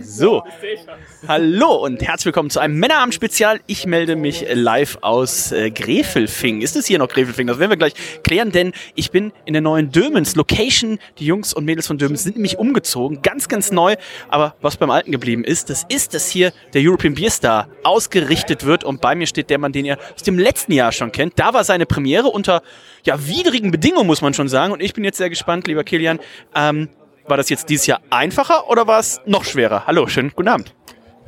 So, hallo und herzlich willkommen zu einem Männerabend-Spezial. Ich melde mich live aus äh, Grefelfing. Ist es hier noch Grefelfing? Das werden wir gleich klären, denn ich bin in der neuen Dömens Location. Die Jungs und Mädels von Dömens sind nämlich umgezogen, ganz, ganz neu. Aber was beim Alten geblieben ist, das ist, dass hier der European Beer Star ausgerichtet wird und bei mir steht der Mann, den ihr aus dem letzten Jahr schon kennt. Da war seine Premiere unter ja, widrigen Bedingungen, muss man schon sagen. Und ich bin jetzt sehr gespannt, lieber Kilian, ähm, war das jetzt dieses Jahr einfacher oder war es noch schwerer? Hallo, schönen guten Abend.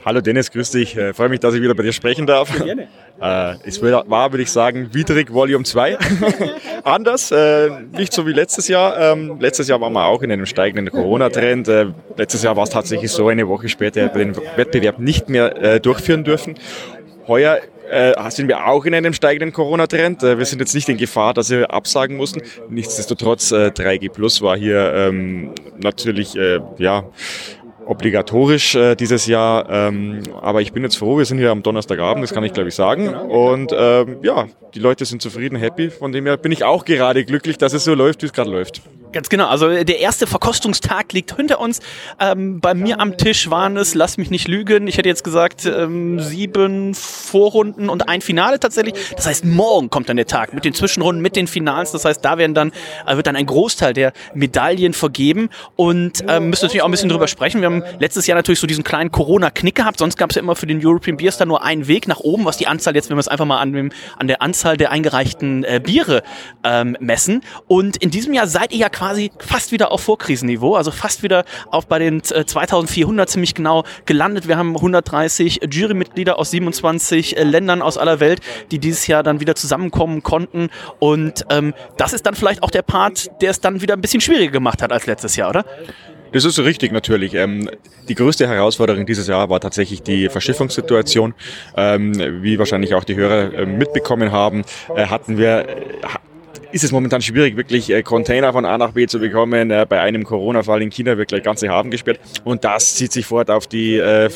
Hallo Dennis, grüß dich. Ich freue mich, dass ich wieder bei dir sprechen darf. Gerne. Äh, es war, würde ich sagen, widrig Volume 2. Anders, äh, nicht so wie letztes Jahr. Ähm, letztes Jahr waren wir auch in einem steigenden Corona-Trend. Äh, letztes Jahr war es tatsächlich so, eine Woche später den Wettbewerb nicht mehr äh, durchführen dürfen. Heuer äh, sind wir auch in einem steigenden Corona-Trend. Äh, wir sind jetzt nicht in Gefahr, dass wir absagen mussten. Nichtsdestotrotz, äh, 3G Plus war hier ähm, natürlich äh, ja, obligatorisch äh, dieses Jahr. Ähm, aber ich bin jetzt froh, wir sind hier am Donnerstagabend, das kann ich glaube ich sagen. Und ähm, ja, die Leute sind zufrieden, happy. Von dem her bin ich auch gerade glücklich, dass es so läuft, wie es gerade läuft. Ganz genau. Also der erste Verkostungstag liegt hinter uns. Ähm, bei mir am Tisch waren es, lass mich nicht lügen, ich hätte jetzt gesagt ähm, sieben Vorrunden und ein Finale tatsächlich. Das heißt, morgen kommt dann der Tag mit den Zwischenrunden, mit den Finals. Das heißt, da werden dann äh, wird dann ein Großteil der Medaillen vergeben und ähm, müssen natürlich auch ein bisschen drüber sprechen. Wir haben letztes Jahr natürlich so diesen kleinen Corona-Knick gehabt. Sonst gab es ja immer für den European Beer Star nur einen Weg nach oben, was die Anzahl jetzt, wenn wir es einfach mal an, an der Anzahl der eingereichten äh, Biere ähm, messen. Und in diesem Jahr seid ihr ja quasi quasi fast wieder auf Vorkrisenniveau, also fast wieder auf bei den 2400 äh, ziemlich genau gelandet. Wir haben 130 Jurymitglieder aus 27 äh, Ländern aus aller Welt, die dieses Jahr dann wieder zusammenkommen konnten. Und ähm, das ist dann vielleicht auch der Part, der es dann wieder ein bisschen schwieriger gemacht hat als letztes Jahr, oder? Das ist richtig, natürlich. Ähm, die größte Herausforderung dieses Jahr war tatsächlich die Verschiffungssituation. Ähm, wie wahrscheinlich auch die Hörer äh, mitbekommen haben, hatten wir ist es momentan schwierig, wirklich äh, Container von A nach B zu bekommen. Äh, bei einem Corona-Fall in China wird gleich ganze Hafen gesperrt und das zieht sich fort auf die äh,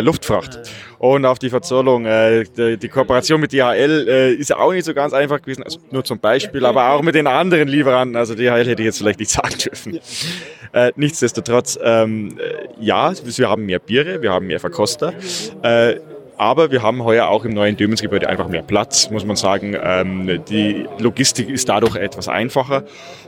Luftfracht und auf die Verzollung. Die, Kooperation mit DHL ist auch nicht so ganz einfach gewesen, also nur zum Beispiel, aber auch mit den anderen Lieferanten. Also DHL hätte ich jetzt vielleicht nicht sagen dürfen. nichtsdestotrotz, ähm, ja, wir haben mehr Biere, wir haben mehr Verkoster. Aber wir haben heuer auch im neuen Dömensgebäude einfach mehr Platz, muss man sagen. Ähm, die Logistik ist dadurch etwas einfacher.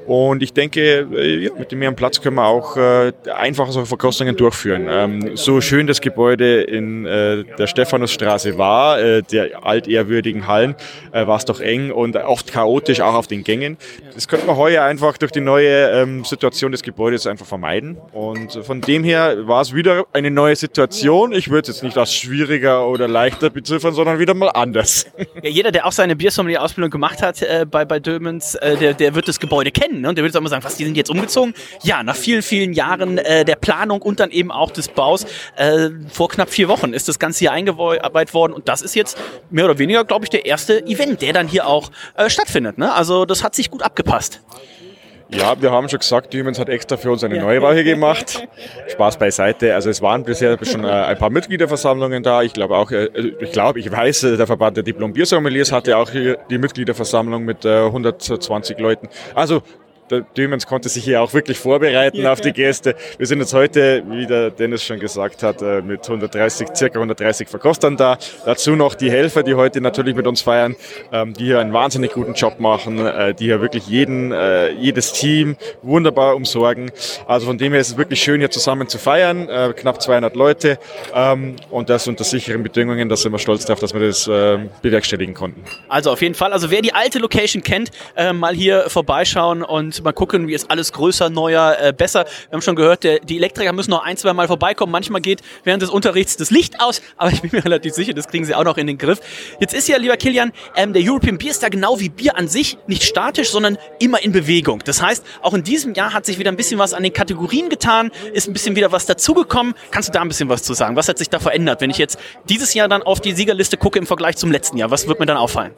Und ich denke, äh, ja, mit dem mehr Platz können wir auch äh, einfacher Verkostungen durchführen. Ähm, so schön das Gebäude in äh, der Stephanusstraße war, äh, der altehrwürdigen Hallen, äh, war es doch eng und oft chaotisch auch auf den Gängen. Das könnten wir heuer einfach durch die neue ähm, Situation des Gebäudes einfach vermeiden. Und von dem her war es wieder eine neue Situation. Ich würde es jetzt nicht als schwieriger oder leichter beziffern, sondern wieder mal anders. Ja, jeder, der auch seine Biersommelier-Ausbildung gemacht hat äh, bei, bei Dömens, äh, der, der wird das Gebäude kennen. Ne? Und der wird jetzt auch mal sagen, was, die sind jetzt umgezogen? Ja, nach vielen, vielen Jahren äh, der Planung und dann eben auch des Baus, äh, vor knapp vier Wochen ist das Ganze hier eingearbeitet worden. Und das ist jetzt mehr oder weniger, glaube ich, der erste Event, der dann hier auch äh, stattfindet. Ne? Also das hat sich gut abgepasst. Ja, wir haben schon gesagt, Siemens hat extra für uns eine Neubau hier gemacht. Spaß beiseite. Also es waren bisher schon äh, ein paar Mitgliederversammlungen da. Ich glaube auch, äh, ich glaube, ich weiß, äh, der Verband der Diplom-Biersommeliers hatte auch hier die Mitgliederversammlung mit 120 Leuten. Also der Dümens konnte sich hier auch wirklich vorbereiten ja. auf die Gäste. Wir sind jetzt heute, wie der Dennis schon gesagt hat, äh, mit 130, circa 130 Verkostern da. Dazu noch die Helfer, die heute natürlich mit uns feiern, ähm, die hier einen wahnsinnig guten Job machen, äh, die hier wirklich jeden, äh, jedes Team wunderbar umsorgen. Also von dem her ist es wirklich schön, hier zusammen zu feiern. Knapp 200 Leute ähm, und das unter sicheren Bedingungen. Da sind wir stolz darauf, dass wir das bewerkstelligen konnten. Also auf jeden Fall. Also wer die alte Location kennt, mal hier vorbeischauen und und mal gucken, wie ist alles größer, neuer, äh, besser. Wir haben schon gehört, der, die Elektriker müssen noch ein, zwei Mal vorbeikommen. Manchmal geht während des Unterrichts das Licht aus, aber ich bin mir relativ sicher, das kriegen sie auch noch in den Griff. Jetzt ist ja, lieber Kilian, ähm, der European Beer Star genau wie Bier an sich nicht statisch, sondern immer in Bewegung. Das heißt, auch in diesem Jahr hat sich wieder ein bisschen was an den Kategorien getan, ist ein bisschen wieder was dazugekommen. Kannst du da ein bisschen was zu sagen? Was hat sich da verändert? Wenn ich jetzt dieses Jahr dann auf die Siegerliste gucke im Vergleich zum letzten Jahr, was wird mir dann auffallen?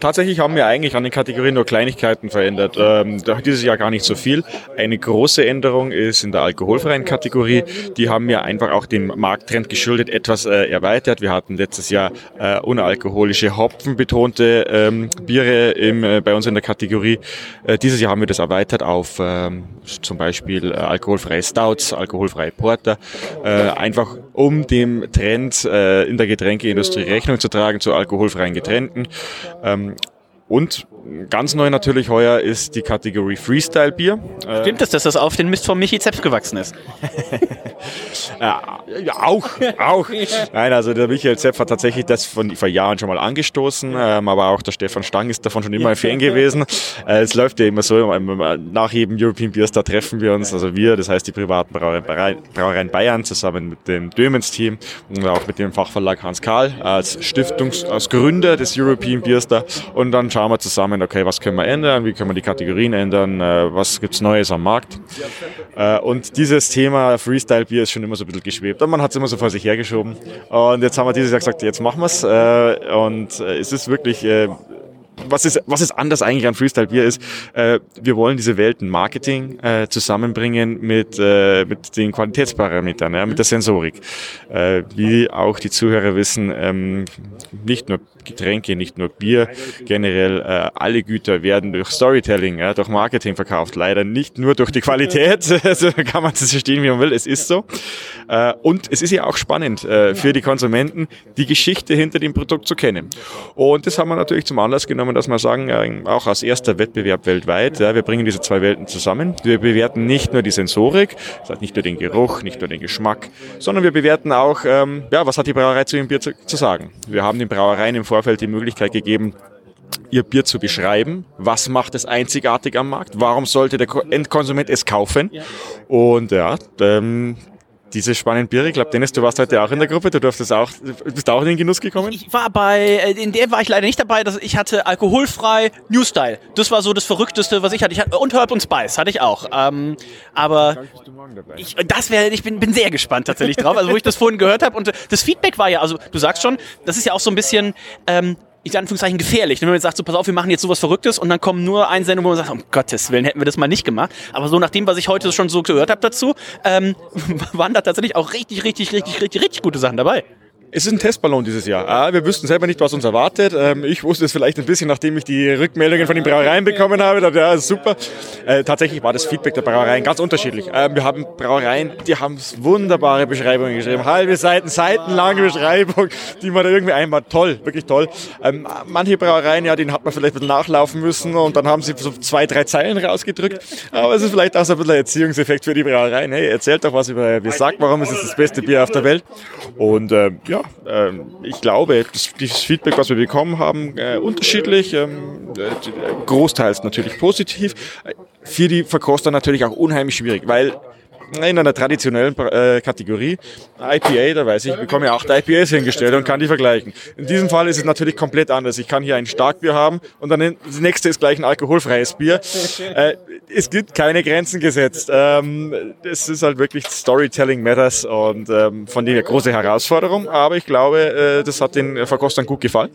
Tatsächlich haben wir eigentlich an den Kategorien nur Kleinigkeiten verändert. Ähm, dieses Jahr gar nicht so viel. Eine große Änderung ist in der alkoholfreien Kategorie. Die haben wir einfach auch dem Markttrend geschuldet etwas äh, erweitert. Wir hatten letztes Jahr äh, unalkoholische, hopfenbetonte ähm, Biere im, äh, bei uns in der Kategorie. Äh, dieses Jahr haben wir das erweitert auf ähm, zum Beispiel äh, alkoholfreie Stouts, alkoholfreie Porter, äh, einfach um dem Trend in der Getränkeindustrie Rechnung zu tragen zu alkoholfreien Getränken. Ähm, und ganz neu natürlich heuer ist die Kategorie Freestyle Bier. Stimmt es, dass das auf den Mist von Michi Zeps gewachsen ist? ja, auch, auch. Nein, also der Michael Zepp hat tatsächlich das von, vor Jahren schon mal angestoßen, ähm, aber auch der Stefan Stang ist davon schon immer ein Fan gewesen. Äh, es läuft ja immer so, nach jedem European Beer Star treffen wir uns, also wir, das heißt die privaten Brauereien, Bayern zusammen mit dem Dömens-Team und auch mit dem Fachverlag Hans Karl als Stiftungs-, als Gründer des European Beer Star und dann schauen wir zusammen, okay, was können wir ändern, wie können wir die Kategorien ändern, äh, was gibt's Neues am Markt. Äh, und dieses Thema Freestyle Bier ist schon immer so ein bisschen geschwebt und man hat es immer so vor sich hergeschoben. Und jetzt haben wir dieses Jahr gesagt, jetzt machen wir's. Äh, und äh, es ist wirklich äh, was ist, was ist anders eigentlich an Freestyle Bier ist, äh, wir wollen diese Welten Marketing äh, zusammenbringen mit, äh, mit den Qualitätsparametern, ja, mit der Sensorik. Äh, wie auch die Zuhörer wissen, ähm, nicht nur Getränke, nicht nur Bier, generell äh, alle Güter werden durch Storytelling, ja, durch Marketing verkauft. Leider nicht nur durch die Qualität, also kann man es verstehen, wie man will, es ist so. Äh, und es ist ja auch spannend äh, für die Konsumenten, die Geschichte hinter dem Produkt zu kennen. Und das haben wir natürlich zum Anlass genommen, dass wir sagen, äh, auch als erster Wettbewerb weltweit, ja, wir bringen diese zwei Welten zusammen. Wir bewerten nicht nur die Sensorik, das heißt nicht nur den Geruch, nicht nur den Geschmack, sondern wir bewerten auch, ähm, ja, was hat die Brauerei zu ihrem Bier zu, zu sagen. Wir haben den Brauereien im Vorfeld die Möglichkeit gegeben, ihr Bier zu beschreiben. Was macht es einzigartig am Markt? Warum sollte der Endkonsument es kaufen? Und ja, ähm, diese spannenden Biere. Ich glaube, Dennis, du warst heute auch in der Gruppe. Du durftest auch, bist auch in den Genuss gekommen? Ich war bei, äh, in der war ich leider nicht dabei. Ich hatte alkoholfrei New Style. Das war so das Verrückteste, was ich hatte. Ich hatte und Herb und Spice hatte ich auch. Ähm, aber ich, das wäre, ich bin, bin sehr gespannt tatsächlich drauf. Also wo ich das vorhin gehört habe und das Feedback war ja, also du sagst schon, das ist ja auch so ein bisschen ähm, in Anführungszeichen gefährlich. Wenn man jetzt sagt, so pass auf, wir machen jetzt sowas Verrücktes und dann kommen nur Einsendungen, wo man sagt, um Gottes Willen, hätten wir das mal nicht gemacht. Aber so nach dem, was ich heute schon so gehört habe dazu, ähm, waren da tatsächlich auch richtig, richtig, richtig, richtig, richtig gute Sachen dabei. Es ist ein Testballon dieses Jahr. Ah, wir wüssten selber nicht, was uns erwartet. Ähm, ich wusste es vielleicht ein bisschen, nachdem ich die Rückmeldungen von den Brauereien bekommen habe. Ja, super. Äh, tatsächlich war das Feedback der Brauereien ganz unterschiedlich. Ähm, wir haben Brauereien, die haben wunderbare Beschreibungen geschrieben. Halbe Seiten, seitenlange Beschreibung, die man da irgendwie einmal toll, wirklich toll. Ähm, manche Brauereien, ja, den hat man vielleicht ein bisschen nachlaufen müssen und dann haben sie so zwei, drei Zeilen rausgedrückt. Aber es ist vielleicht auch so ein bisschen ein Erziehungseffekt für die Brauereien. Hey, erzählt doch was über Bier, sagt, warum es das beste Bier auf der Welt. Und ähm, ja, ähm, ich glaube, das, dieses Feedback, was wir bekommen haben, äh, unterschiedlich, ähm, äh, großteils natürlich positiv, für die Verkoster natürlich auch unheimlich schwierig, weil in einer traditionellen äh, Kategorie. IPA, da weiß ich, ich bekomme ja acht IPAs hingestellt und kann die vergleichen. In diesem Fall ist es natürlich komplett anders. Ich kann hier ein Starkbier haben und dann das nächste ist gleich ein alkoholfreies Bier. Äh, es gibt keine Grenzen gesetzt. Ähm, es ist halt wirklich Storytelling Matters und ähm, von dem her große Herausforderung. Aber ich glaube, äh, das hat den Verkostern gut gefallen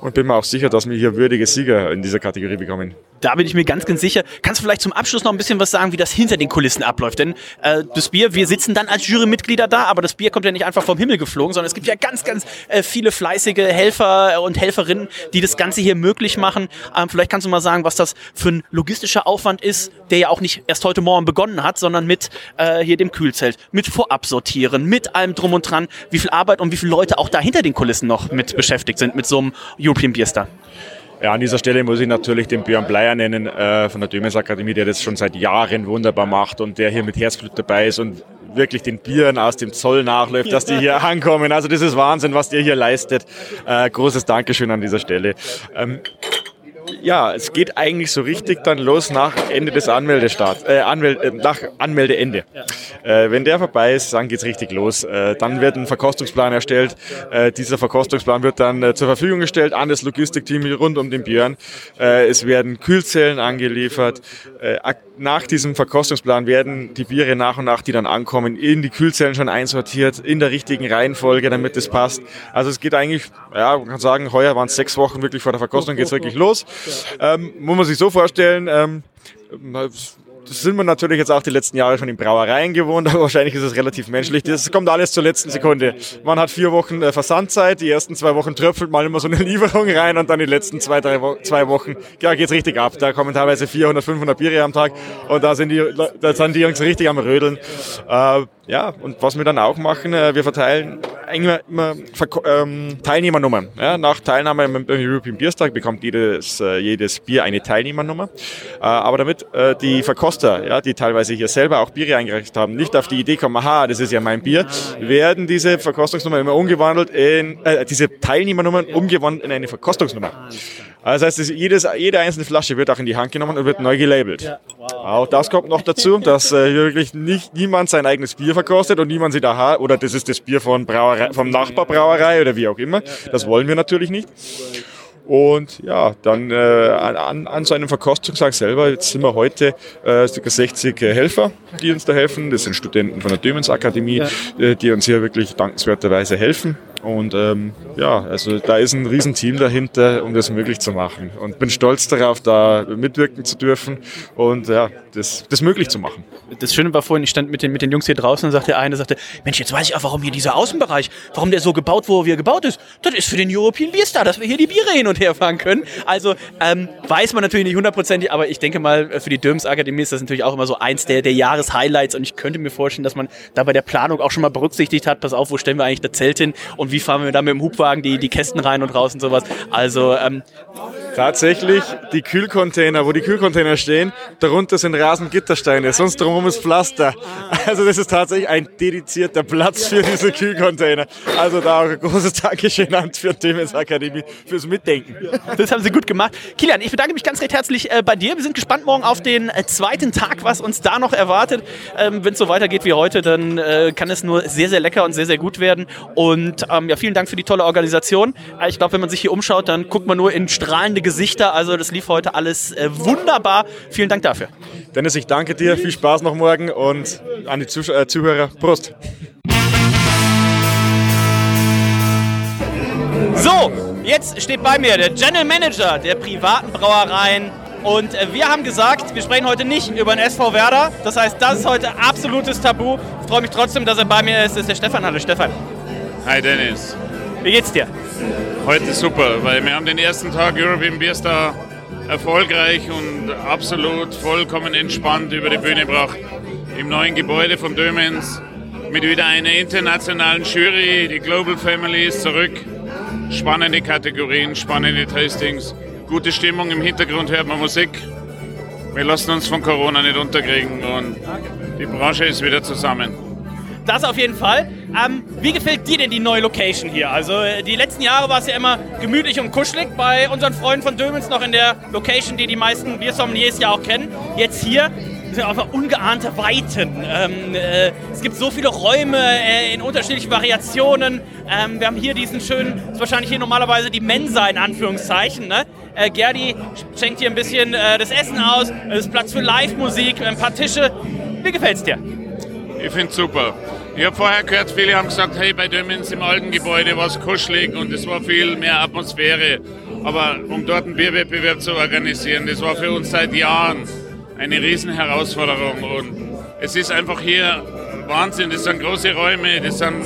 und bin mir auch sicher, dass wir hier würdige Sieger in dieser Kategorie bekommen. Da bin ich mir ganz, ganz sicher. Kannst du vielleicht zum Abschluss noch ein bisschen was sagen, wie das hinter den Kulissen abläuft? Denn äh, das Bier, wir sitzen dann als Jurymitglieder da, aber das Bier kommt ja nicht einfach vom Himmel geflogen, sondern es gibt ja ganz, ganz äh, viele fleißige Helfer und Helferinnen, die das Ganze hier möglich machen. Ähm, vielleicht kannst du mal sagen, was das für ein logistischer Aufwand ist, der ja auch nicht erst heute Morgen begonnen hat, sondern mit äh, hier dem Kühlzelt, mit Vorabsortieren, mit allem drum und dran, wie viel Arbeit und wie viele Leute auch da hinter den Kulissen noch mit beschäftigt sind mit so einem European Beer Star. Ja, an dieser Stelle muss ich natürlich den Björn Bleier nennen äh, von der Dömes Akademie, der das schon seit Jahren wunderbar macht und der hier mit Herzblut dabei ist und wirklich den Bieren aus dem Zoll nachläuft, dass die hier ankommen. Also das ist Wahnsinn, was der hier leistet. Äh, großes Dankeschön an dieser Stelle. Ähm, ja, es geht eigentlich so richtig dann los nach Ende des Anmeldestarts, äh, Anmeld, äh, nach Anmeldeende. Äh, wenn der vorbei ist, dann geht's richtig los. Äh, dann wird ein Verkostungsplan erstellt. Äh, dieser Verkostungsplan wird dann äh, zur Verfügung gestellt an das Logistikteam rund um den Björn. Es werden Kühlzellen angeliefert. Nach diesem Verkostungsplan werden die Biere nach und nach, die dann ankommen, in die Kühlzellen schon einsortiert, in der richtigen Reihenfolge, damit es passt. Also es geht eigentlich, ja, man kann sagen, heuer waren es sechs Wochen wirklich vor der Verkostung, geht's wirklich los. Ähm, muss man sich so vorstellen, ähm, das sind wir natürlich jetzt auch die letzten Jahre schon in Brauereien gewohnt, aber wahrscheinlich ist es relativ menschlich. Das kommt alles zur letzten Sekunde. Man hat vier Wochen äh, Versandzeit, die ersten zwei Wochen tröpfelt mal immer so eine Lieferung rein und dann die letzten zwei, drei Wo zwei Wochen, ja, geht's richtig ab. Da kommen teilweise 400, 500 Biere am Tag und da sind die, da sind die Jungs richtig am Rödeln. Äh, ja, und was wir dann auch machen, äh, wir verteilen immer, immer ähm, Teilnehmernummern. Ja, nach Teilnahme beim European Bierstag bekommt jedes, äh, jedes Bier eine Teilnehmernummer. Äh, aber damit äh, die Verkoster, ja, die teilweise hier selber auch Biere eingereicht haben, nicht auf die Idee kommen, aha, das ist ja mein Bier, werden diese Verkostungsnummern immer umgewandelt in, äh, diese Teilnehmernummern umgewandelt in eine Verkostungsnummer. Also das heißt, es- jedes, jede einzelne Flasche wird auch in die Hand genommen und wird neu gelabelt. Auch das kommt noch dazu, dass äh, hier wirklich nicht niemand sein eigenes Bier verkostet und niemand sieht, aha, oder das ist das Bier von Brauerei, vom Nachbarbrauerei oder wie auch immer. Das wollen wir natürlich nicht. Und ja, dann äh, an, an so einem Verkostungstag selber, jetzt sind wir heute äh, ca. 60 äh, Helfer, die uns da helfen. Das sind Studenten von der Dömens Akademie, äh, die uns hier wirklich dankenswerterweise helfen. Und ähm, ja, also da ist ein Riesenteam dahinter, um das möglich zu machen. Und bin stolz darauf, da mitwirken zu dürfen und ja, das, das möglich zu machen. Das Schöne war vorhin, ich stand mit den, mit den Jungs hier draußen und sagte der eine, sagte, Mensch, jetzt weiß ich auch, warum hier dieser Außenbereich, warum der so gebaut, wo er gebaut ist. Das ist für den European Beer Star, dass wir hier die Biere hin und her fahren können. Also ähm, weiß man natürlich nicht hundertprozentig, aber ich denke mal, äh, für die Döms Akademie ist das natürlich auch immer so eins der, der Jahreshighlights und ich könnte mir vorstellen, dass man da bei der Planung auch schon mal berücksichtigt hat, pass auf, wo stellen wir eigentlich das Zelt hin und wie fahren wir da mit dem Hubwagen die, die Kästen rein und raus und sowas. Also ähm, Tatsächlich die Kühlcontainer, wo die Kühlcontainer stehen, darunter sind Rasengittersteine, sonst drumherum ist Pflaster. Also das ist tatsächlich ein dedizierter Platz für diese Kühlcontainer. Also da auch ein großes Dankeschön an für die Demenz Akademie fürs Mitdenken. Das haben sie gut gemacht. Kilian, ich bedanke mich ganz recht herzlich äh, bei dir. Wir sind gespannt morgen auf den äh, zweiten Tag, was uns da noch erwartet. Ähm, Wenn es so weitergeht wie heute, dann äh, kann es nur sehr, sehr lecker und sehr, sehr gut werden. Und ähm, ja, vielen Dank für die tolle Organisation. Äh, ich glaube, wenn man sich hier umschaut, dann guckt man nur in strahlende Gesichter. Also das lief heute alles äh, wunderbar. Vielen Dank dafür. Dennis, ich danke dir, viel Spaß noch morgen und an die Zusch äh, Zuhörer, Prost. So, jetzt steht bei mir der General Manager der privaten Brauereien. Und äh, wir haben gesagt, wir sprechen heute nicht über den SV Werder. Das heißt, das ist heute absolutes Tabu. Ich freue mich trotzdem, dass er bei mir ist. Das ist der Stefan. Hallo Stefan. Hi Dennis. Wie geht's dir? Heute super, weil wir haben den ersten Tag European Beer Star erfolgreich und absolut vollkommen entspannt über die Bühne gebracht. Im neuen Gebäude von Dömens mit wieder einer internationalen Jury. Die Global Family ist zurück. Spannende Kategorien, spannende Tastings. Gute Stimmung, im Hintergrund hört man Musik. Wir lassen uns von Corona nicht unterkriegen und die Branche ist wieder zusammen. Das auf jeden Fall. Ähm, wie gefällt dir denn die neue Location hier? Also äh, die letzten Jahre war es ja immer gemütlich und kuschelig bei unseren Freunden von Dömens noch in der Location, die die meisten Biersommeliers ja auch kennen. Jetzt hier sind einfach ungeahnte Weiten. Ähm, äh, es gibt so viele Räume äh, in unterschiedlichen Variationen. Ähm, wir haben hier diesen schönen, ist wahrscheinlich hier normalerweise die Mensa in Anführungszeichen. Ne? Äh, Gerdi schenkt hier ein bisschen äh, das Essen aus, es ist Platz für Live-Musik, ein paar Tische. Wie gefällt's dir? Ich finde super. Ich habe vorher gehört, viele haben gesagt, hey, bei Dömens im alten Gebäude war es kuschelig und es war viel mehr Atmosphäre. Aber um dort einen Bierwettbewerb zu organisieren, das war für uns seit Jahren eine Riesenherausforderung. Und es ist einfach hier Wahnsinn. Das sind große Räume, das sind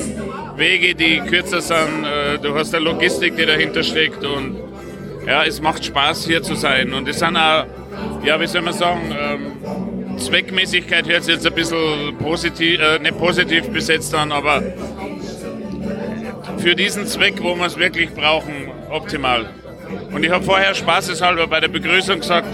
Wege, die kürzer sind. Äh, Du hast eine Logistik, die dahinter steckt. Und ja, es macht Spaß, hier zu sein. Und es sind auch, ja, wie soll man sagen, ähm, Zweckmäßigkeit hört sich jetzt ein bisschen positiv, äh, nicht positiv besetzt an, aber für diesen Zweck, wo wir es wirklich brauchen, optimal. Und ich habe vorher spaßeshalber bei der Begrüßung gesagt,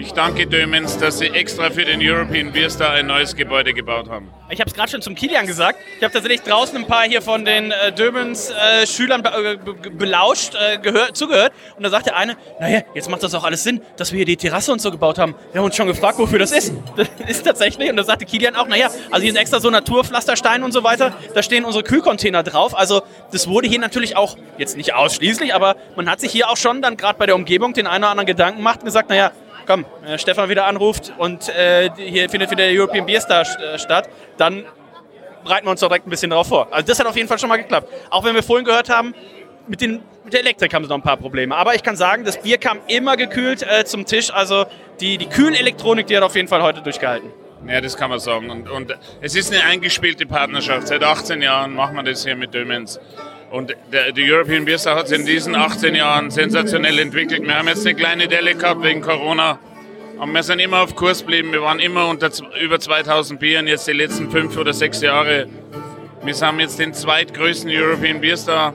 Ich danke Dömens, dass sie extra für den European Beer Star ein neues Gebäude gebaut haben. Ich habe es gerade schon zum Kilian gesagt. Ich habe tatsächlich draußen ein paar hier von den äh, Dömens äh, Schülern be äh, be belauscht, äh, gehört, zugehört. Und da sagt der eine, naja, jetzt macht das auch alles Sinn, dass wir hier die Terrasse und so gebaut haben. Wir haben uns schon gefragt, wofür das ist. Das ist tatsächlich. Und da sagte Kilian auch, naja, also hier sind extra so Naturpflastersteine und so weiter. Da stehen unsere Kühlcontainer drauf. Also das wurde hier natürlich auch, jetzt nicht ausschließlich, aber man hat sich hier auch schon dann gerade bei der Umgebung den einen oder anderen Gedanken gemacht und gesagt, naja, komm, äh, Stefan wieder anruft und äh, hier findet wieder der European Beer Star äh, statt, dann bereiten wir uns doch direkt ein bisschen darauf vor. Also das hat auf jeden Fall schon mal geklappt. Auch wenn wir vorhin gehört haben, mit, den, mit der Elektrik haben sie noch ein paar Probleme. Aber ich kann sagen, das Bier kam immer gekühlt äh, zum Tisch. Also die, die Kühlelektronik, die hat auf jeden Fall heute durchgehalten. Ja, das kann man sagen. Und, und es ist eine eingespielte Partnerschaft. Seit 18 Jahren machen wir das hier mit Dömens. Und der, die European Beer Star hat sich in diesen 18 Jahren sensationell entwickelt. Wir haben jetzt eine kleine Delle gehabt wegen Corona. Aber wir sind immer auf Kurs geblieben. Wir waren immer unter über 2000 Bieren jetzt die letzten fünf oder sechs Jahre. Wir haben jetzt den zweitgrößten European Beer Star.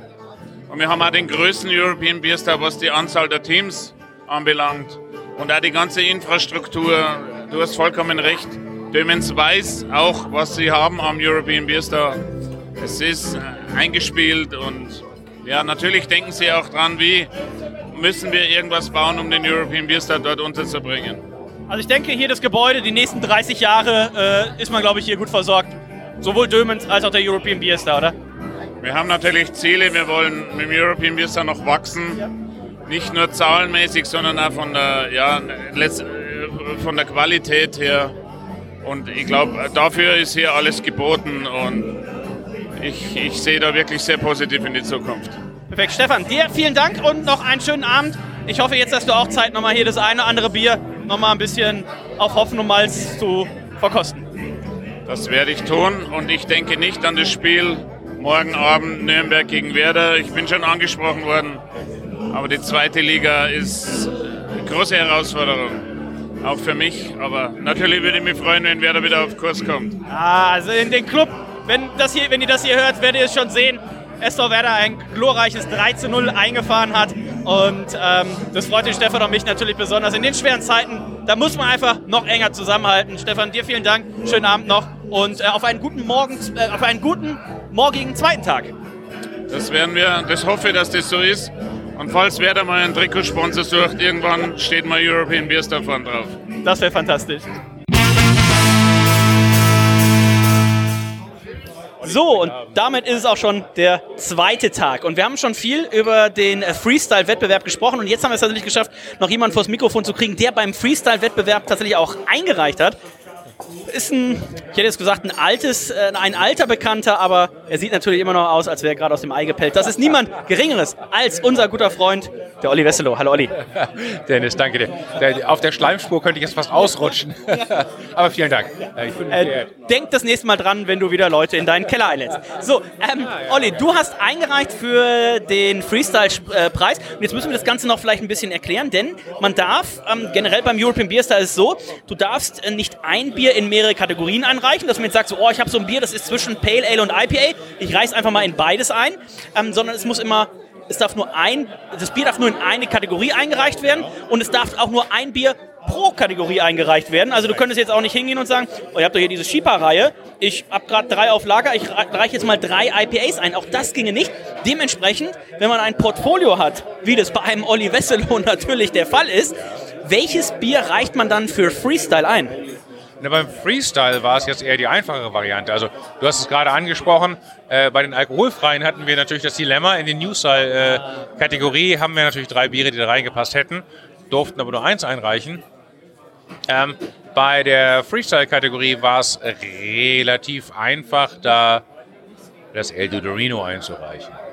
Und wir haben auch den größten European Beer Star, was die Anzahl der Teams anbelangt. Und auch die ganze Infrastruktur. Du hast vollkommen recht. Dömens weiß auch, was sie haben am European Beer Star. Es ist eingespielt und ja, natürlich denken sie auch dran, wie müssen wir irgendwas bauen, um den European Beer Star dort unterzubringen. Also ich denke, hier das Gebäude, die nächsten 30 Jahre äh, ist man, glaube ich, hier gut versorgt. Sowohl Dömens als auch der European Beer Star, oder? Wir haben natürlich Ziele, wir wollen mit dem European Beer Star noch wachsen. Nicht nur zahlenmäßig, sondern auch von der, ja, von der Qualität her. Und ich glaube, dafür ist hier alles geboten und ich, ich sehe da wirklich sehr positiv in die Zukunft. Perfekt. Stefan, dir vielen Dank und noch einen schönen Abend. Ich hoffe, jetzt hast du auch Zeit, nochmal hier das eine oder andere Bier nochmal ein bisschen auf Hoffen und Malz zu verkosten. Das werde ich tun und ich denke nicht an das Spiel morgen Abend Nürnberg gegen Werder. Ich bin schon angesprochen worden, aber die zweite Liga ist eine große Herausforderung. Auch für mich, aber natürlich würde ich mich freuen, wenn Werder wieder auf Kurs kommt. Ah, also in den Club wenn, das hier, wenn ihr das hier hört, werdet ihr es schon sehen. Estor Werder ein glorreiches 3 zu 0 eingefahren hat. Und ähm, das freut den Stefan und mich natürlich besonders. In den schweren Zeiten, da muss man einfach noch enger zusammenhalten. Stefan, dir vielen Dank, schönen Abend noch und äh, auf einen guten Morgen, äh, auf einen guten morgigen zweiten Tag. Das werden wir, das hoffe, dass das so ist. Und falls Werder mal einen Trikotsponsor sucht, irgendwann steht mal European Beer Star vorne drauf. Das wäre fantastisch. So, und damit ist es auch schon der zweite Tag. Und wir haben schon viel über den äh, Freestyle-Wettbewerb gesprochen. Und jetzt haben wir es tatsächlich geschafft, noch jemanden vors Mikrofon zu kriegen, der beim Freestyle-Wettbewerb tatsächlich auch eingereicht hat ist ein, ich hätte jetzt gesagt, ein altes, äh, ein alter Bekannter, aber er sieht natürlich immer noch aus, als wäre er gerade aus dem Ei gepellt. Das ist niemand Geringeres als unser guter Freund, der Olli Wesselow. Hallo Olli. Dennis, danke dir. Auf der Schleimspur könnte ich jetzt fast ausrutschen. aber vielen Dank. Äh, denk das nächste Mal dran, wenn du wieder Leute in deinen Keller einlädst. So, ähm, Olli, du hast eingereicht für den Freestyle-Preis. Und jetzt müssen wir das Ganze noch vielleicht ein bisschen erklären, denn man darf, ähm, generell beim European Beer Star ist es so, du darfst äh, nicht ein Bier Bier in mehrere Kategorien einreichen, dass man jetzt sagt, so, oh, ich habe so ein Bier, das ist zwischen Pale Ale und IPA, ich reiche einfach mal in beides ein, ähm, sondern es muss immer es darf nur ein, das Bier darf nur in eine Kategorie eingereicht werden und es darf auch nur ein Bier pro Kategorie eingereicht werden. Also du könntest jetzt auch nicht hingehen und sagen, oh, ihr habt doch hier diese Shipa-Reihe, ich habe gerade drei auf Lager, ich reiche jetzt mal drei IPAs ein. Auch das ginge nicht. Dementsprechend, wenn man ein Portfolio hat, wie das bei einem Olli Wesselow natürlich der Fall ist, welches Bier reicht man dann für Freestyle ein? Na, beim Freestyle war es jetzt eher die einfachere Variante. Also du hast es gerade angesprochen, äh, bei den alkoholfreien hatten wir natürlich das Dilemma. In die New-Style-Kategorie haben wir natürlich drei Biere, die da reingepasst hätten, durften aber nur eins einreichen. Ähm, bei der Freestyle-Kategorie war es relativ einfach, da das El Dorino einzureichen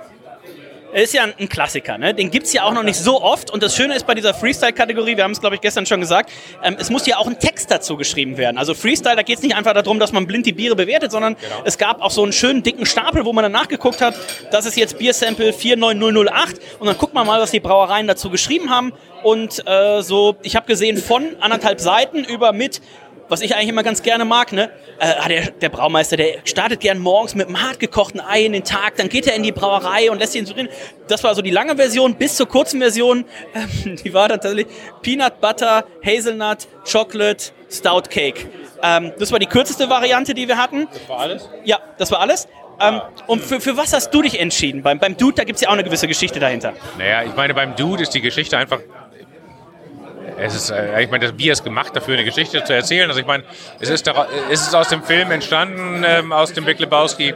ist ja ein Klassiker, ne? Den gibt es ja auch noch nicht so oft. Und das Schöne ist bei dieser Freestyle-Kategorie, wir haben es, glaube ich, gestern schon gesagt, ähm, es muss ja auch ein Text dazu geschrieben werden. Also Freestyle, da geht es nicht einfach darum, dass man blind die Biere bewertet, sondern genau. es gab auch so einen schönen dicken Stapel, wo man dann nachgeguckt hat, das ist jetzt Biersample 49008 und dann guckt man mal, was die Brauereien dazu geschrieben haben. Und äh, so, ich habe gesehen, von anderthalb Seiten über mit was ich eigentlich immer ganz gerne mag, ne? Äh, der, der Braumeister, der startet gern morgens mit einem hart gekochten Ei in den Tag, dann geht er in die Brauerei und lässt ihn so drin. Das war so die lange Version, bis zur kurzen Version, ähm, die war dann tatsächlich Peanut Butter, Hazelnut, Chocolate, Stout Cake. Ähm, das war die kürzeste Variante, die wir hatten. Das war alles? Ja, das war alles. Ähm, und für, für was hast du dich entschieden? Beim, beim Dude, da gibt es ja auch eine gewisse Geschichte dahinter. Naja, ich meine, beim Dude ist die Geschichte einfach. Es ist, äh, ich meine, das Bier ist gemacht dafür, eine Geschichte zu erzählen. Also ich meine, es ist, es ist aus dem Film entstanden, ähm, aus dem Big Lebowski,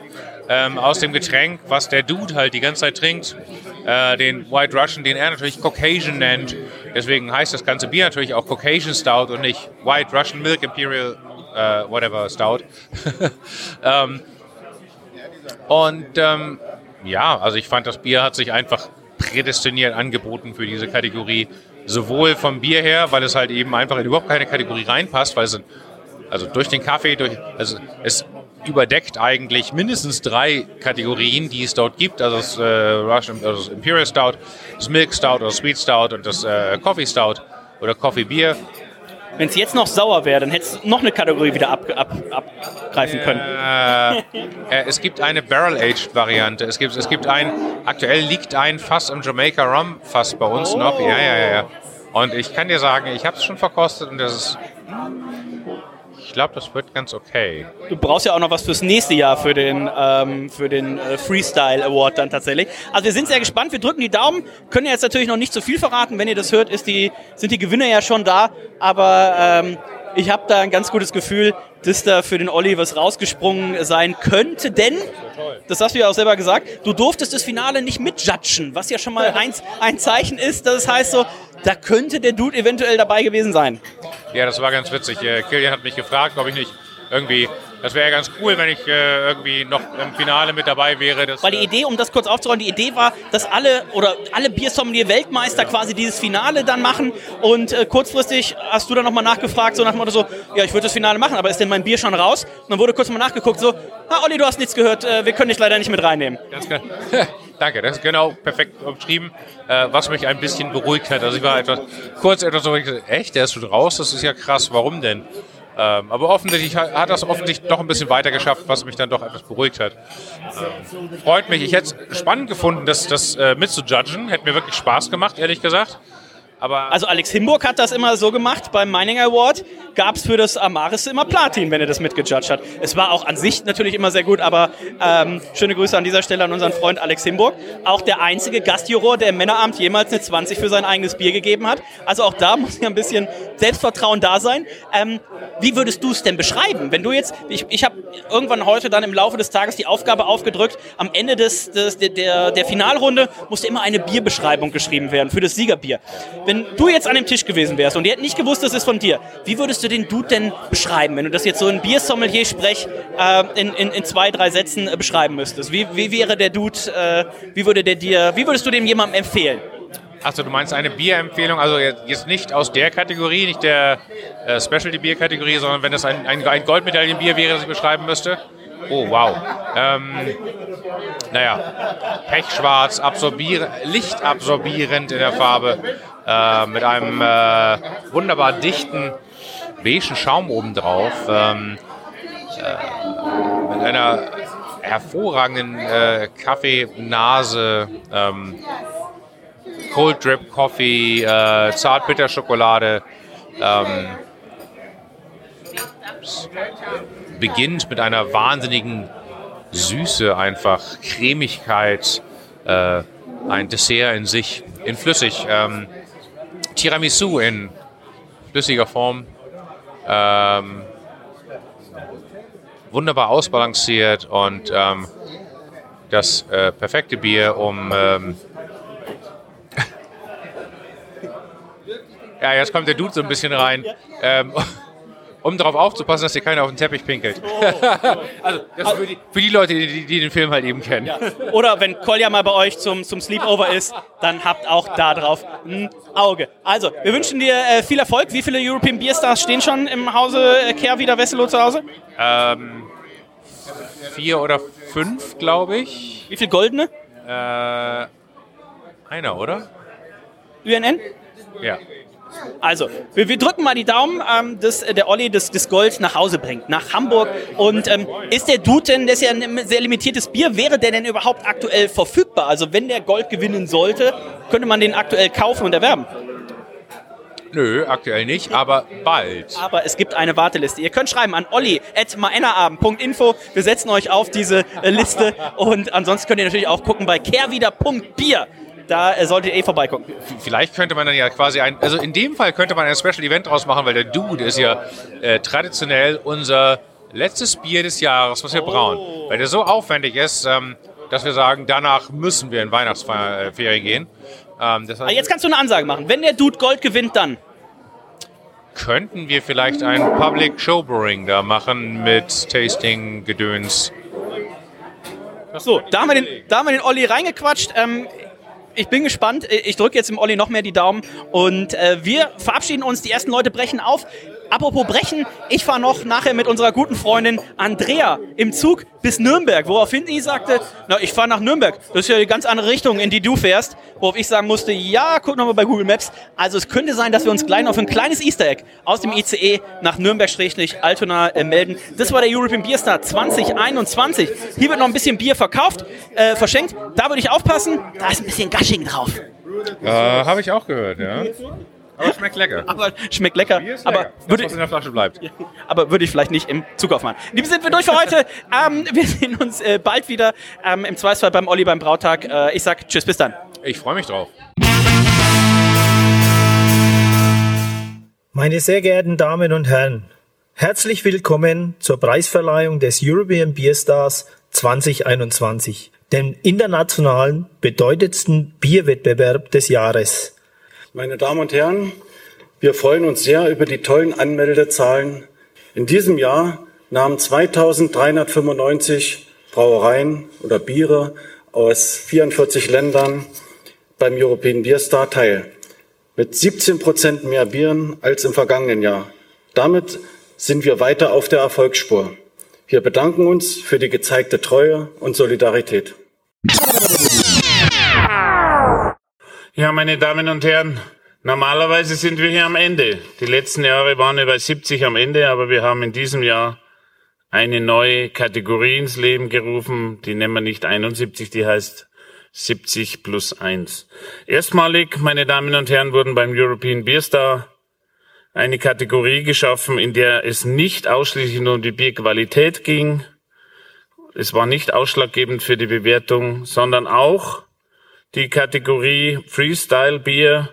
ähm, aus dem Getränk, was der Dude halt die ganze Zeit trinkt, äh, den White Russian, den er natürlich Caucasian nennt. Deswegen heißt das ganze Bier natürlich auch Caucasian Stout und nicht White Russian Milk Imperial, äh, whatever Stout. ähm, und ähm, ja, also ich fand, das Bier hat sich einfach prädestiniert angeboten für diese Kategorie. Sowohl vom Bier her, weil es halt eben einfach in überhaupt keine Kategorie reinpasst, weil es also durch den Kaffee, durch, also es überdeckt eigentlich mindestens drei Kategorien, die es dort gibt. Also das, äh, Russian, also das Imperial Stout, das Milk Stout oder Sweet Stout und das äh, Coffee Stout oder Coffee Bier. Wenn es jetzt noch sauer wäre, dann hättest du noch eine Kategorie wieder ab, ab, abgreifen können. Äh, äh, es gibt eine Barrel-Aged-Variante. Es gibt, es gibt ein, aktuell liegt ein Fass im Jamaica Rum Fass bei uns noch. Ja, ja, ja. Und ich kann dir sagen, ich habe es schon verkostet und das ist, glaube, das wird ganz okay. Du brauchst ja auch noch was fürs nächste Jahr für den, ähm, für den äh, Freestyle Award dann tatsächlich. Also wir sind sehr gespannt, wir drücken die Daumen, können jetzt natürlich noch nicht zu viel verraten. Wenn ihr das hört, ist die, sind die Gewinner ja schon da. Aber ähm, ich habe da ein ganz gutes Gefühl, dass da für den Olli was rausgesprungen sein könnte. Denn, das hast du ja auch selber gesagt, du durftest das Finale nicht mitjudgen, was ja schon mal ein, ein Zeichen ist, dass es heißt so, da könnte der Dude eventuell dabei gewesen sein. Ja, das war ganz witzig. Äh, Kilian hat mich gefragt, ob ich nicht irgendwie, das wäre ja ganz cool, wenn ich äh, irgendwie noch im Finale mit dabei wäre. Das, Weil die Idee, um das kurz aufzurollen, die Idee war, dass alle oder alle Biersommelier-Weltmeister quasi dieses Finale dann machen und äh, kurzfristig hast du dann nochmal nachgefragt, so nach dem Motto so, ja, ich würde das Finale machen, aber ist denn mein Bier schon raus? Und dann wurde kurz mal nachgeguckt, so, ah, Olli, du hast nichts gehört, äh, wir können dich leider nicht mit reinnehmen. Ganz genau. Danke, das ist genau perfekt umschrieben, äh, was mich ein bisschen beruhigt hat. Also ich war etwas kurz etwas so, echt, der ist schon raus, das ist ja krass, warum denn? Ähm, aber offensichtlich hat, das offensichtlich doch ein bisschen weiter geschafft, was mich dann doch etwas beruhigt hat. Ähm, freut mich. Ich hätte es spannend gefunden, das, das äh, mitzujudgen. Hätte mir wirklich Spaß gemacht, ehrlich gesagt. Aber Also Alex Himburg hat das immer so gemacht, beim Mining Award gab es für das Amaris immer Platin, wenn er das mitgejudged hat. Es war auch an sich natürlich immer sehr gut, aber ähm, schöne Grüße an dieser Stelle an unseren Freund Alex Himburg. Auch der einzige Gastjuror, der im Männeramt jemals eine 20 für sein eigenes Bier gegeben hat. Also auch da muss ja ein bisschen Selbstvertrauen da sein. Ähm, wie würdest du es denn beschreiben? Wenn du jetzt, ich, ich habe irgendwann heute dann im Laufe des Tages die Aufgabe aufgedrückt, am Ende des, des, der, der, Finalrunde musste immer eine Bierbeschreibung geschrieben werden für das Siegerbier. Wenn du jetzt an dem Tisch gewesen wärst und ihr hättet nicht gewusst, das ist von dir, wie würdest du den Dude denn beschreiben, wenn du das jetzt so in Biersommelier-Sprech äh, in, in, in zwei, drei Sätzen äh, beschreiben müsstest? Wie, wie wäre der Dude, äh, wie würde der dir, wie würdest du dem jemandem empfehlen? Achso, du meinst eine Bierempfehlung, also jetzt nicht aus der Kategorie, nicht der äh, Specialty-Bier-Kategorie, sondern wenn es ein, ein, ein Goldmedaillenbier wäre, das ich beschreiben müsste? Oh, wow. Ähm, naja, pechschwarz, absorbier lichtabsorbierend in der Farbe, äh, mit einem äh, wunderbar dichten, beigen Schaum obendrauf, ähm, äh, mit einer hervorragenden äh, Kaffeenase, ähm, Cold Drip Coffee, äh, Zartbitterschokolade. Ähm, es beginnt mit einer wahnsinnigen Süße, einfach Cremigkeit, äh, ein Dessert in sich, in flüssig. Ähm, Tiramisu in flüssiger Form. Ähm, wunderbar ausbalanciert und ähm, das äh, perfekte Bier, um ähm, Ja, jetzt kommt der Dude so ein bisschen rein. Um darauf aufzupassen, dass hier keiner auf den Teppich pinkelt. also, das für die, für die Leute, die, die den Film halt eben kennen. Oder wenn Kolja mal bei euch zum, zum Sleepover ist, dann habt auch da drauf ein Auge. Also, wir wünschen dir äh, viel Erfolg. Wie viele European Beer Stars stehen schon im Hause äh, Kehrwieder Wesselow zu Hause? Ähm, vier oder fünf, glaube ich. Wie viel goldene? Äh, einer, oder? UNN? Ja. Also, wir, wir, drücken mal die Daumen, ähm, dass der Olli das, das, Gold nach Hause bringt, nach Hamburg. Und ähm, ist der Dude denn, das ist ja ein sehr limitiertes Bier, wäre der denn überhaupt aktuell verfügbar? Also, wenn der Gold gewinnen sollte, könnte man den aktuell kaufen und erwerben? Nö, aktuell nicht, aber bald. Aber es gibt eine Warteliste. Ihr könnt schreiben an olli.maennerabend.info. Wir setzen euch auf diese äh, Liste und ansonsten könnt ihr natürlich auch gucken bei kehrwieder.bier da solltet ihr eh vorbeigucken. Vielleicht könnte man dann ja quasi ein, also in dem Fall könnte man ein Special Event draus machen, weil der Dude ist ja äh, traditionell unser letztes Bier des Jahres, was wir oh. brauen. Weil der so aufwendig ist, ähm, dass wir sagen, danach müssen wir in Weihnachtsferien gehen. Ähm, das heißt, ah, Jetzt kannst du eine Ansage machen. Wenn der Dude Gold gewinnt, dann könnten wir vielleicht ein Public Showbrewing da machen mit Tasting-Gedöns. So, da haben wir den, da haben wir den Olli reingequatscht. Ähm, ich bin gespannt. Ich drücke jetzt dem Olli noch mehr die Daumen. Und äh, wir verabschieden uns. Die ersten Leute brechen auf. Apropos brechen, ich fahre noch nachher mit unserer guten Freundin Andrea im Zug bis Nürnberg, woraufhin sie sagte, na, ich fahre nach Nürnberg. Das ist ja die ganz andere Richtung, in die du fährst. Worauf ich sagen musste, ja, guck nochmal bei Google Maps. Also es könnte sein, dass wir uns gleich auf ein kleines Easter Egg aus dem ICE nach Nürnberg-Altona äh, melden. Das war der European Beer Star 2021. Hier wird noch ein bisschen Bier verkauft, äh, verschenkt. Da würde ich aufpassen, da ist ein bisschen Gasching drauf. Äh, Habe ich auch gehört, ja. Aber schmeckt lecker. Aber schmeckt lecker. Bier ist aber lecker. Würde das, was in der Flasche bleibt. aber würde ich vielleicht nicht im Zug aufmachen. In sind wir durch für heute. ähm, wir sehen uns äh, bald wieder ähm, im Zweifelsfall beim Olli beim Brautag. Äh, ich sag Tschüss, bis dann. Ich freue mich drauf. Meine sehr geehrten Damen und Herren, herzlich willkommen zur Preisverleihung des European Beer Stars 2021, dem internationalen bedeutendsten Bierwettbewerb des Jahres. Meine Damen und Herren, wir freuen uns sehr über die tollen Anmeldezahlen. In diesem Jahr nahmen 2395 Brauereien oder Biere aus 44 Ländern beim European Beer Star teil. Mit 17 Prozent mehr Bieren als im vergangenen Jahr. Damit sind wir weiter auf der Erfolgsspur. Wir bedanken uns für die gezeigte Treue und Solidarität. Ja, meine Damen und Herren, normalerweise sind wir hier am Ende. Die letzten Jahre waren wir bei 70 am Ende, aber wir haben in diesem Jahr eine neue Kategorie ins Leben gerufen. Die nennen wir nicht 71, die heißt 70 plus 1. Erstmalig, meine Damen und Herren, wurden beim European Beer Star eine Kategorie geschaffen, in der es nicht ausschließlich nur um die Bierqualität ging. Es war nicht ausschlaggebend für die Bewertung, sondern auch die Kategorie Freestyle Bier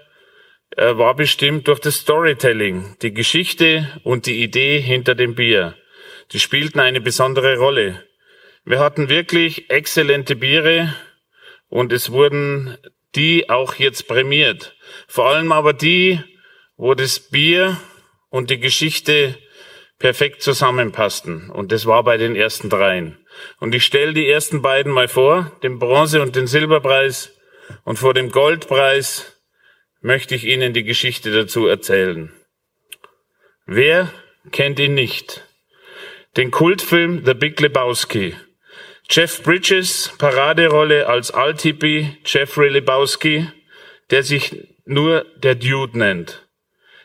äh, war bestimmt durch das Storytelling, die Geschichte und die Idee hinter dem Bier. Die spielten eine besondere Rolle. Wir hatten wirklich exzellente Biere und es wurden die auch jetzt prämiert. Vor allem aber die, wo das Bier und die Geschichte perfekt zusammenpassten. Und das war bei den ersten dreien. Und ich stelle die ersten beiden mal vor, den Bronze- und den Silberpreis. Und vor dem Goldpreis möchte ich Ihnen die Geschichte dazu erzählen. Wer kennt ihn nicht? Den Kultfilm The Big Lebowski. Jeff Bridges Paraderolle als Altipi Jeffrey Lebowski, der sich nur der Dude nennt.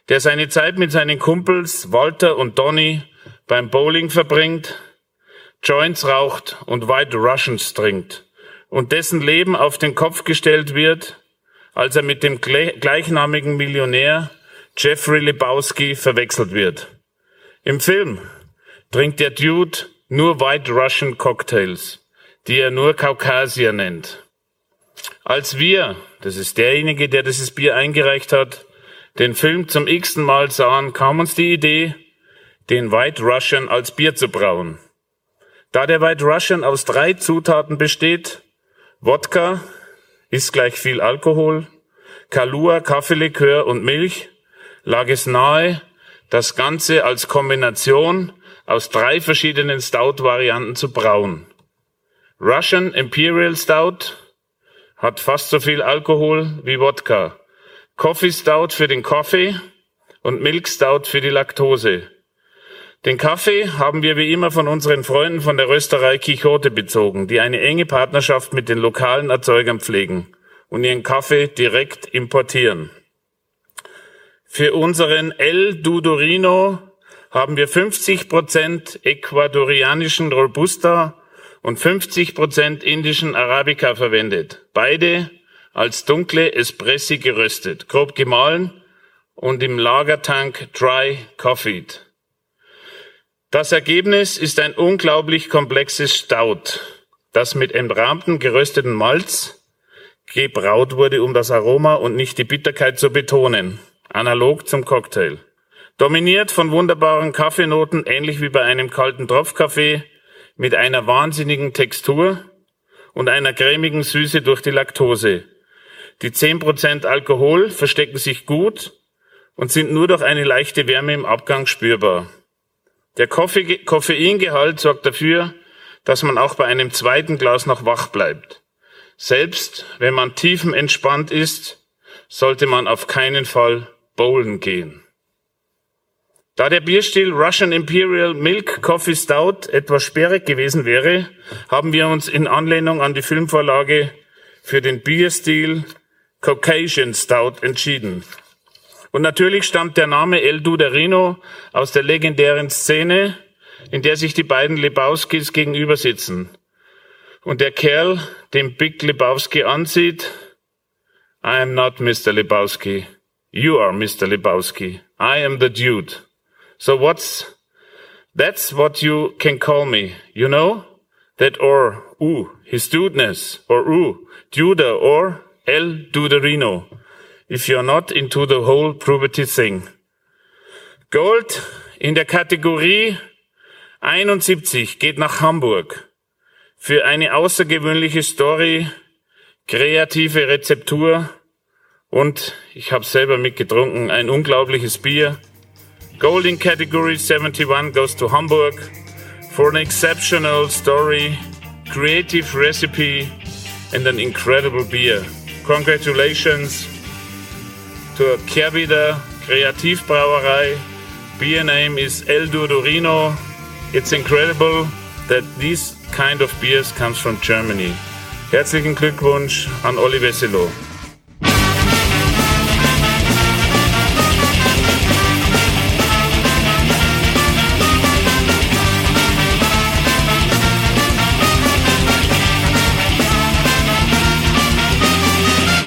Der seine Zeit mit seinen Kumpels Walter und Donny beim Bowling verbringt, Joints raucht und White Russians trinkt und dessen Leben auf den Kopf gestellt wird, als er mit dem gleichnamigen Millionär Jeffrey Lebowski verwechselt wird. Im Film trinkt der Dude nur White Russian Cocktails, die er nur Kaukasier nennt. Als wir, das ist derjenige, der dieses Bier eingereicht hat, den Film zum x-ten Mal sahen, kam uns die Idee, den White Russian als Bier zu brauen. Da der White Russian aus drei Zutaten besteht, Wodka ist gleich viel Alkohol, Kalua, Kaffeelikör und Milch, lag es nahe, das Ganze als Kombination aus drei verschiedenen Stout-Varianten zu brauen. Russian Imperial Stout hat fast so viel Alkohol wie Wodka. Coffee Stout für den Kaffee und Milk Stout für die Laktose. Den Kaffee haben wir wie immer von unseren Freunden von der Rösterei Quixote bezogen, die eine enge Partnerschaft mit den lokalen Erzeugern pflegen und ihren Kaffee direkt importieren. Für unseren El Dudorino haben wir 50% ecuadorianischen Robusta und 50% indischen Arabica verwendet. Beide als dunkle Espressi geröstet, grob gemahlen und im Lagertank dry coffeed. Das Ergebnis ist ein unglaublich komplexes Stout, das mit entrahmtem gerösteten Malz gebraut wurde, um das Aroma und nicht die Bitterkeit zu betonen, analog zum Cocktail. Dominiert von wunderbaren Kaffeenoten, ähnlich wie bei einem kalten Tropfkaffee, mit einer wahnsinnigen Textur und einer cremigen Süße durch die Laktose. Die 10% Alkohol verstecken sich gut und sind nur durch eine leichte Wärme im Abgang spürbar. Der Koffeingehalt sorgt dafür, dass man auch bei einem zweiten Glas noch wach bleibt. Selbst wenn man tiefenentspannt ist, sollte man auf keinen Fall bowlen gehen. Da der Bierstil Russian Imperial Milk Coffee Stout etwas sperrig gewesen wäre, haben wir uns in Anlehnung an die Filmvorlage für den Bierstil Caucasian Stout entschieden. Und natürlich stammt der Name El Duderino aus der legendären Szene, in der sich die beiden Lebowskis gegenüber sitzen. Und der Kerl, den Big Lebowski ansieht, I am not Mr. Lebowski. You are Mr. Lebowski. I am the dude. So what's, that's what you can call me, you know? That or, ooh, his dudeness, or ooh, Duda, or El Duderino if you're not into the whole puberty thing. Gold in der Kategorie 71 geht nach Hamburg für eine außergewöhnliche Story, kreative Rezeptur und ich habe selber mitgetrunken, ein unglaubliches Bier. Gold in Category 71 goes to Hamburg for an exceptional story, creative recipe and an incredible beer. Congratulations zur Kehrwieder Kreativbrauerei. Beer name is El Dudorino. It's incredible that this kind of beers comes from Germany. Herzlichen Glückwunsch an Oliver Silo.